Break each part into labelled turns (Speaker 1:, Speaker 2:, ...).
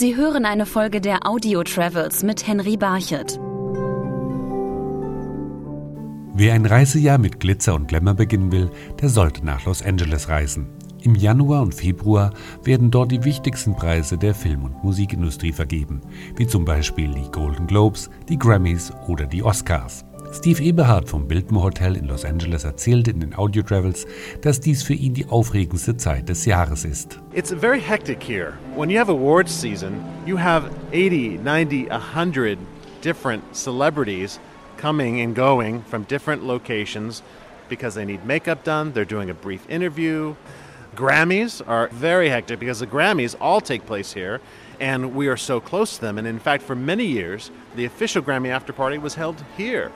Speaker 1: Sie hören eine Folge der Audio Travels mit Henry Barchet.
Speaker 2: Wer ein Reisejahr mit Glitzer und Glamour beginnen will, der sollte nach Los Angeles reisen. Im Januar und Februar werden dort die wichtigsten Preise der Film- und Musikindustrie vergeben, wie zum Beispiel die Golden Globes, die Grammys oder die Oscars. Steve Eberhard vom Biltmore Hotel in Los Angeles erzählte in den Audio Travels, dass dies für ihn die aufregendste Zeit des Jahres ist.
Speaker 3: It's very hectic here. When you have awards season, you have 80, 90, 100 different celebrities coming and going from different locations because they need makeup done, they're doing a brief interview. Grammys are very hectic because the Grammys all take place here and we are so close to them. And in fact, for many years, the official Grammy after party was held here.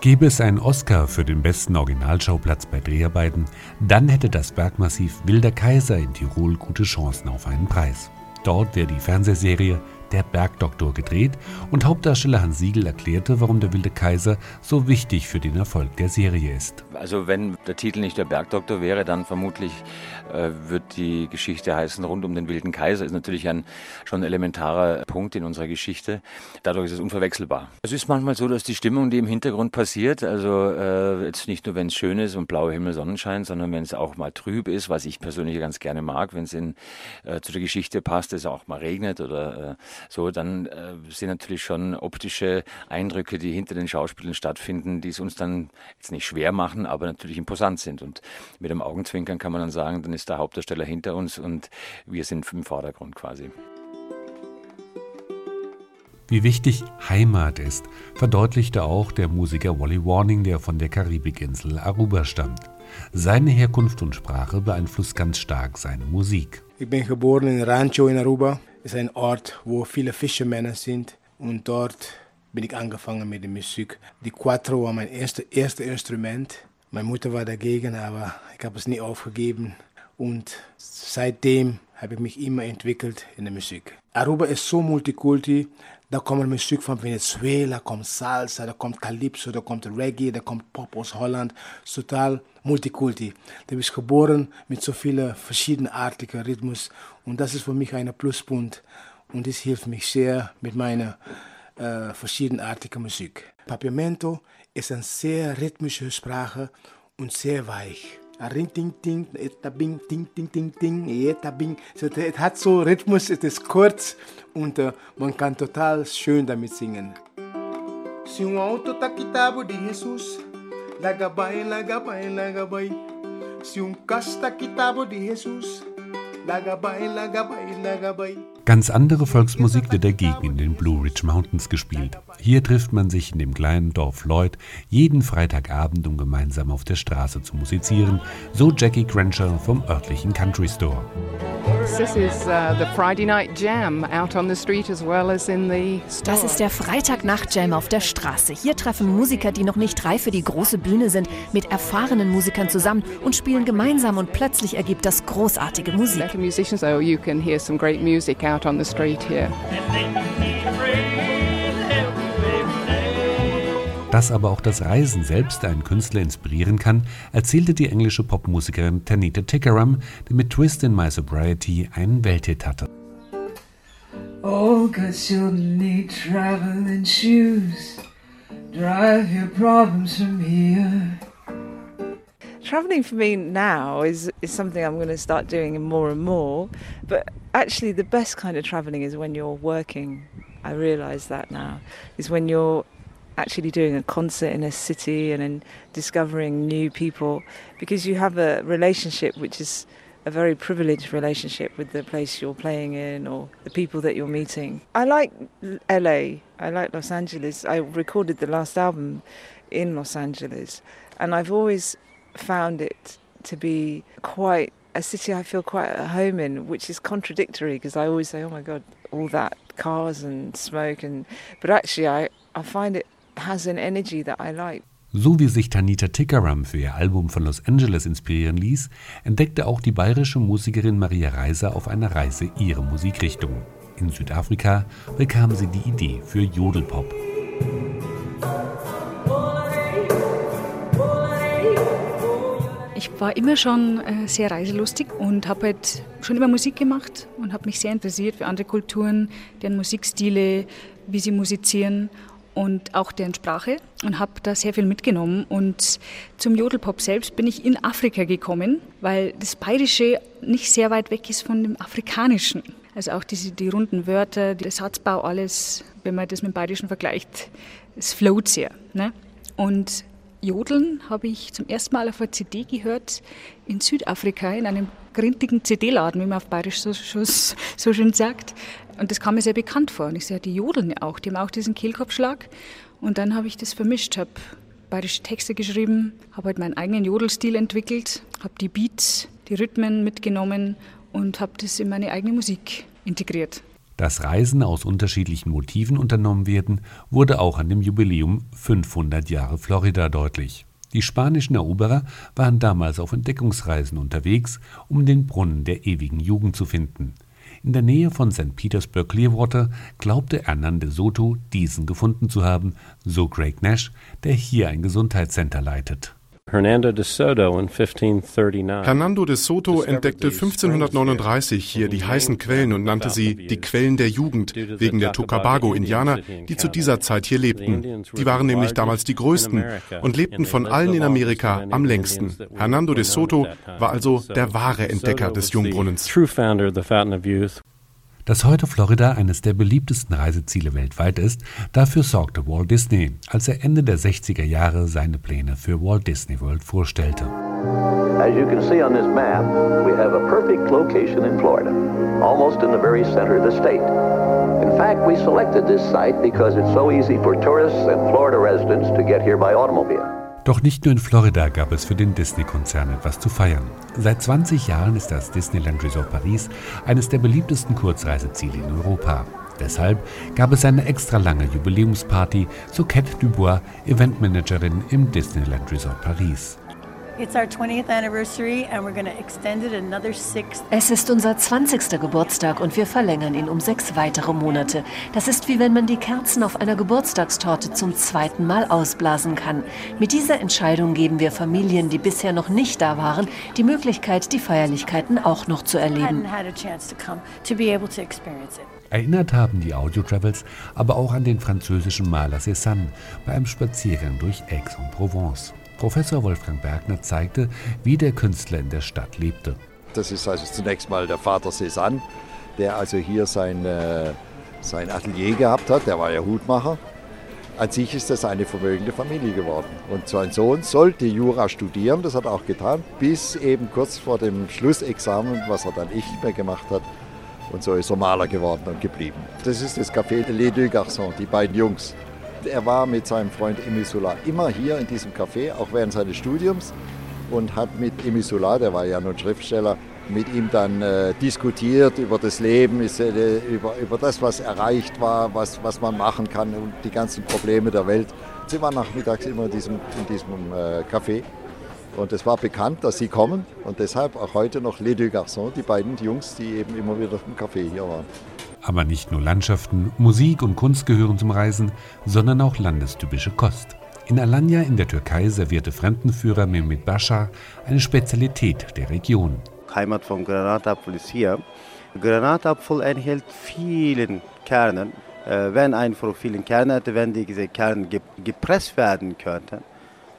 Speaker 2: Gäbe es einen Oscar für den besten Originalschauplatz bei Dreharbeiten, dann hätte das Bergmassiv Wilder Kaiser in Tirol gute Chancen auf einen Preis. Dort wäre die Fernsehserie der Bergdoktor gedreht und Hauptdarsteller Hans Siegel erklärte, warum der Wilde Kaiser so wichtig für den Erfolg der Serie ist.
Speaker 4: Also wenn der Titel nicht der Bergdoktor wäre, dann vermutlich äh, wird die Geschichte heißen rund um den Wilden Kaiser. Ist natürlich ein schon elementarer Punkt in unserer Geschichte. Dadurch ist es unverwechselbar. Es ist manchmal so, dass die Stimmung, die im Hintergrund passiert, also äh, jetzt nicht nur, wenn es schön ist und blauer Himmel, Sonnenschein, sondern wenn es auch mal trüb ist, was ich persönlich ganz gerne mag, wenn es äh, zu der Geschichte passt, es auch mal regnet oder äh, so, dann äh, sind natürlich schon optische Eindrücke, die hinter den Schauspielern stattfinden, die es uns dann jetzt nicht schwer machen, aber natürlich imposant sind. Und mit dem Augenzwinkern kann man dann sagen, dann ist der Hauptdarsteller hinter uns und wir sind im Vordergrund quasi.
Speaker 2: Wie wichtig Heimat ist, verdeutlichte auch der Musiker Wally Warning, der von der Karibikinsel Aruba stammt. Seine Herkunft und Sprache beeinflusst ganz stark seine Musik.
Speaker 5: Ich bin geboren in Rancho in Aruba ist ein Ort, wo viele Fischermänner sind und dort bin ich angefangen mit der Musik. Die Quattro war mein erstes erste Instrument. Meine Mutter war dagegen, aber ich habe es nie aufgegeben und seitdem habe ich mich immer entwickelt in der Musik. Aruba ist so multikulti, da kommt Musik von Venezuela, kommt Salsa, da kommt Calypso, da kommt Reggae, da kommt Pop aus Holland, total multikulti. Bin ich geboren mit so vielen verschiedenartigen Rhythmus und das ist für mich ein Pluspunkt und das hilft mich sehr mit meiner äh, verschiedenartigen Musik. Papiamento ist eine sehr rhythmische Sprache und sehr weich. Ring, ting, ting, eta, bing, ting, ting, ting, ting, eta, bing. Es hat so Rhythmus, es ist kurz und uh, man kann total schön damit singen. Se um auto tá quitado de Jesus, lagabay, lagabay. Se um caso tá quitado de Jesus, lagabay, lagabay, lagabay.
Speaker 2: Ganz andere Volksmusik wird dagegen in den Blue Ridge Mountains gespielt. Hier trifft man sich in dem kleinen Dorf Lloyd jeden Freitagabend, um gemeinsam auf der Straße zu musizieren, so Jackie Crenshaw vom örtlichen Country Store.
Speaker 6: Das ist der Freitagnacht-Jam auf der Straße. Hier treffen Musiker, die noch nicht reif für die große Bühne sind, mit erfahrenen Musikern zusammen und spielen gemeinsam und plötzlich ergibt das großartige Musik. Out on the street here.
Speaker 2: Dass aber auch das Reisen selbst einen Künstler inspirieren kann, erzählte die englische Popmusikerin Tanita Tikaram, die mit Twist in My Sobriety einen Welthit hatte. Oh, cause you'll need traveling shoes. Drive your problems from here.
Speaker 7: Traveling for me now is, is something I'm going to start doing more and more. But actually, the best kind of traveling is when you're working. I realize that now. Is when you're actually doing a concert in a city and then discovering new people because you have a relationship which is a very privileged relationship with the place you're playing in or the people that you're meeting. I like LA, I like Los Angeles. I recorded the last album in Los Angeles and I've always found it to be quite a city I feel quite at home in, which is contradictory because I always say, oh my God, all that cars and smoke and but actually I, I find it has an energy that I like.
Speaker 2: So wie sich Tanita Tikaram für ihr Album von Los Angeles inspirieren ließ, entdeckte auch die bayerische Musikerin Maria Reiser auf einer Reise ihre Musikrichtung. In Südafrika bekam sie die Idee für Jodelpop.
Speaker 8: Ich war immer schon äh, sehr reiselustig und habe halt schon immer Musik gemacht und habe mich sehr interessiert für andere Kulturen, deren Musikstile, wie sie musizieren und auch deren Sprache und habe da sehr viel mitgenommen. Und zum Jodelpop selbst bin ich in Afrika gekommen, weil das Bayerische nicht sehr weit weg ist von dem Afrikanischen. Also auch diese, die runden Wörter, der Satzbau, alles, wenn man das mit dem Bayerischen vergleicht, es float sehr. Ne? Und Jodeln habe ich zum ersten Mal auf einer CD gehört in Südafrika, in einem grintigen CD-Laden, wie man auf Bayerisch so, so, schön sagt. Und das kam mir sehr bekannt vor. Und ich sehe, die jodeln ja auch, die haben auch diesen Kehlkopfschlag. Und dann habe ich das vermischt, habe bayerische Texte geschrieben, habe halt meinen eigenen Jodelstil entwickelt, habe die Beats, die Rhythmen mitgenommen und habe das in meine eigene Musik integriert.
Speaker 2: Dass Reisen aus unterschiedlichen Motiven unternommen werden, wurde auch an dem Jubiläum 500 Jahre Florida deutlich. Die spanischen Eroberer waren damals auf Entdeckungsreisen unterwegs, um den Brunnen der ewigen Jugend zu finden. In der Nähe von St. Petersburg Clearwater glaubte Hernan de Soto, diesen gefunden zu haben, so Craig Nash, der hier ein Gesundheitscenter leitet.
Speaker 9: Hernando de Soto entdeckte 1539 hier die heißen Quellen und nannte sie die Quellen der Jugend wegen der Tocabago-Indianer, die zu dieser Zeit hier lebten. Die waren nämlich damals die größten und lebten von allen in Amerika am längsten. Hernando de Soto war also der wahre Entdecker des Jungbrunnens.
Speaker 2: Dass heute Florida eines der beliebtesten Reiseziele weltweit ist, dafür sorgte Walt Disney, als er Ende der 60er Jahre seine Pläne für Walt Disney World vorstellte. As you can see on this map, we have a perfect location in Florida, almost in the very center of the state. In fact, we selected this site because it's so easy for tourists and Florida residents to get here by automobile. Doch nicht nur in Florida gab es für den Disney-Konzern etwas zu feiern. Seit 20 Jahren ist das Disneyland Resort Paris eines der beliebtesten Kurzreiseziele in Europa. Deshalb gab es eine extra lange Jubiläumsparty zu Cat Dubois, Eventmanagerin im Disneyland Resort Paris.
Speaker 6: Es ist unser 20. Geburtstag und wir verlängern ihn um sechs weitere Monate. Das ist wie wenn man die Kerzen auf einer Geburtstagstorte zum zweiten Mal ausblasen kann. Mit dieser Entscheidung geben wir Familien, die bisher noch nicht da waren, die Möglichkeit, die Feierlichkeiten auch noch zu erleben.
Speaker 2: Erinnert haben die Audio Travels aber auch an den französischen Maler Cézanne bei einem Spaziergang durch Aix-en-Provence. Professor Wolfgang Bergner zeigte, wie der Künstler in der Stadt lebte.
Speaker 10: Das ist also zunächst mal der Vater Cézanne, der also hier sein, äh, sein Atelier gehabt hat. Der war ja Hutmacher. An sich ist das eine vermögende Familie geworden. Und sein Sohn sollte Jura studieren, das hat er auch getan, bis eben kurz vor dem Schlussexamen, was er dann nicht mehr gemacht hat. Und so ist er Maler geworden und geblieben. Das ist das Café Les Deux Garçons, die beiden Jungs. Er war mit seinem Freund Emile Solar immer hier in diesem Café, auch während seines Studiums und hat mit Emile Solar, der war ja nun Schriftsteller, mit ihm dann äh, diskutiert über das Leben, äh, über, über das, was erreicht war, was, was man machen kann und die ganzen Probleme der Welt. Sie waren nachmittags immer in diesem, in diesem äh, Café. Und es war bekannt, dass sie kommen und deshalb auch heute noch Les Deux Garçons, die beiden Jungs, die eben immer wieder im Café hier waren.
Speaker 2: Aber nicht nur Landschaften, Musik und Kunst gehören zum Reisen, sondern auch landestypische Kost. In Alanya in der Türkei servierte Fremdenführer Mehmet Bascha eine Spezialität der Region.
Speaker 11: Heimat vom Granatapfel ist hier. Granatapfel enthält vielen Kernen. Äh, wenn einfach viele Kerne hätte, wenn diese Kerne gepresst werden könnten.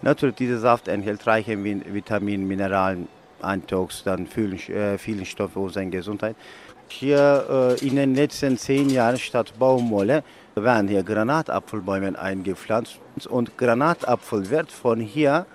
Speaker 11: Natürlich, dieser Saft enthält reiche Vitamine, Mineralien, Antioxidantien, vielen, äh, vielen Stoffe für unsere Gesundheit. Hier äh, in den letzten zehn Jahren statt Baumwolle werden hier Granatapfelbäume eingepflanzt und Granatapfel wird von hier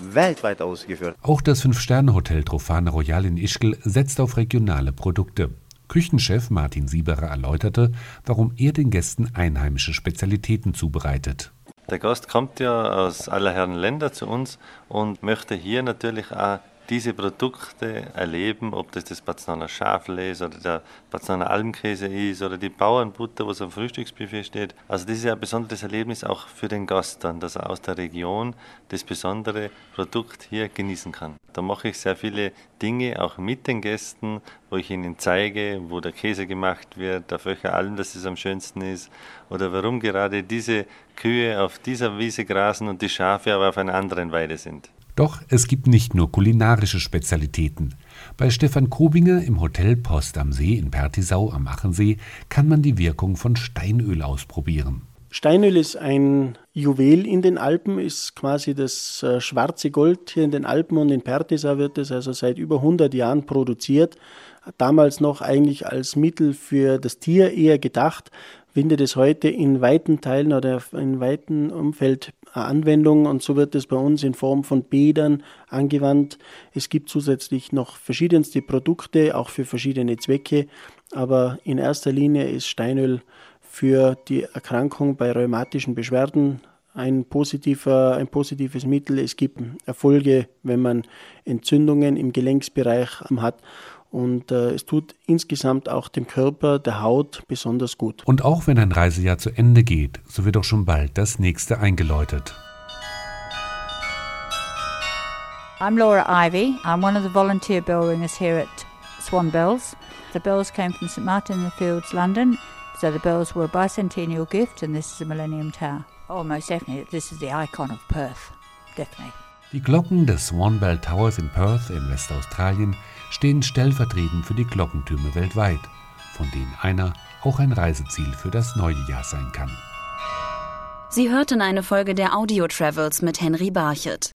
Speaker 11: weltweit ausgeführt.
Speaker 2: Auch das Fünf-Sterne-Hotel Trofane Royal in Ischgl setzt auf regionale Produkte. Küchenchef Martin Sieberer erläuterte, warum er den Gästen einheimische Spezialitäten zubereitet.
Speaker 12: Der Gast kommt ja aus aller Herren Länder zu uns und möchte hier natürlich auch diese Produkte erleben, ob das das Baznaner Schafel ist oder der Baznaner Almkäse ist oder die Bauernbutter, was am Frühstücksbuffet steht. Also das ist ja ein besonderes Erlebnis auch für den Gast dann, dass er aus der Region das besondere Produkt hier genießen kann. Da mache ich sehr viele Dinge auch mit den Gästen, wo ich ihnen zeige, wo der Käse gemacht wird, auf welcher Alm das es am schönsten ist oder warum gerade diese Kühe auf dieser Wiese grasen und die Schafe aber auf einer anderen Weide sind.
Speaker 2: Doch es gibt nicht nur kulinarische Spezialitäten. Bei Stefan Kobinger im Hotel Post am See in Pertisau am Achensee kann man die Wirkung von Steinöl ausprobieren.
Speaker 13: Steinöl ist ein Juwel in den Alpen, ist quasi das äh, schwarze Gold hier in den Alpen und in Pertisau wird es also seit über 100 Jahren produziert. Damals noch eigentlich als Mittel für das Tier eher gedacht, findet es heute in weiten Teilen oder in weiten Umfeld Anwendung und so wird es bei uns in Form von Bädern angewandt. Es gibt zusätzlich noch verschiedenste Produkte, auch für verschiedene Zwecke, aber in erster Linie ist Steinöl für die Erkrankung bei rheumatischen Beschwerden ein, positiver, ein positives Mittel. Es gibt Erfolge, wenn man Entzündungen im Gelenksbereich hat. Und äh, es tut insgesamt auch dem Körper, der Haut besonders gut.
Speaker 2: Und auch wenn ein Reisejahr zu Ende geht, so wird auch schon bald das nächste eingeläutet.
Speaker 14: I'm Laura Ivy. I'm one of the volunteer bell ringers here at Swan Bells. The bells came from St Martin in the Fields, London. So the bells were a bicentennial gift, and this is a Millennium Tower. Oh, most definitely, this is the icon of Perth. Definitely.
Speaker 2: Die Glocken des Swan Bell Towers in Perth in Westaustralien stehen stellvertretend für die Glockentürme weltweit, von denen einer auch ein Reiseziel für das neue Jahr sein kann.
Speaker 1: Sie hörten eine Folge der Audio Travels mit Henry Barchet.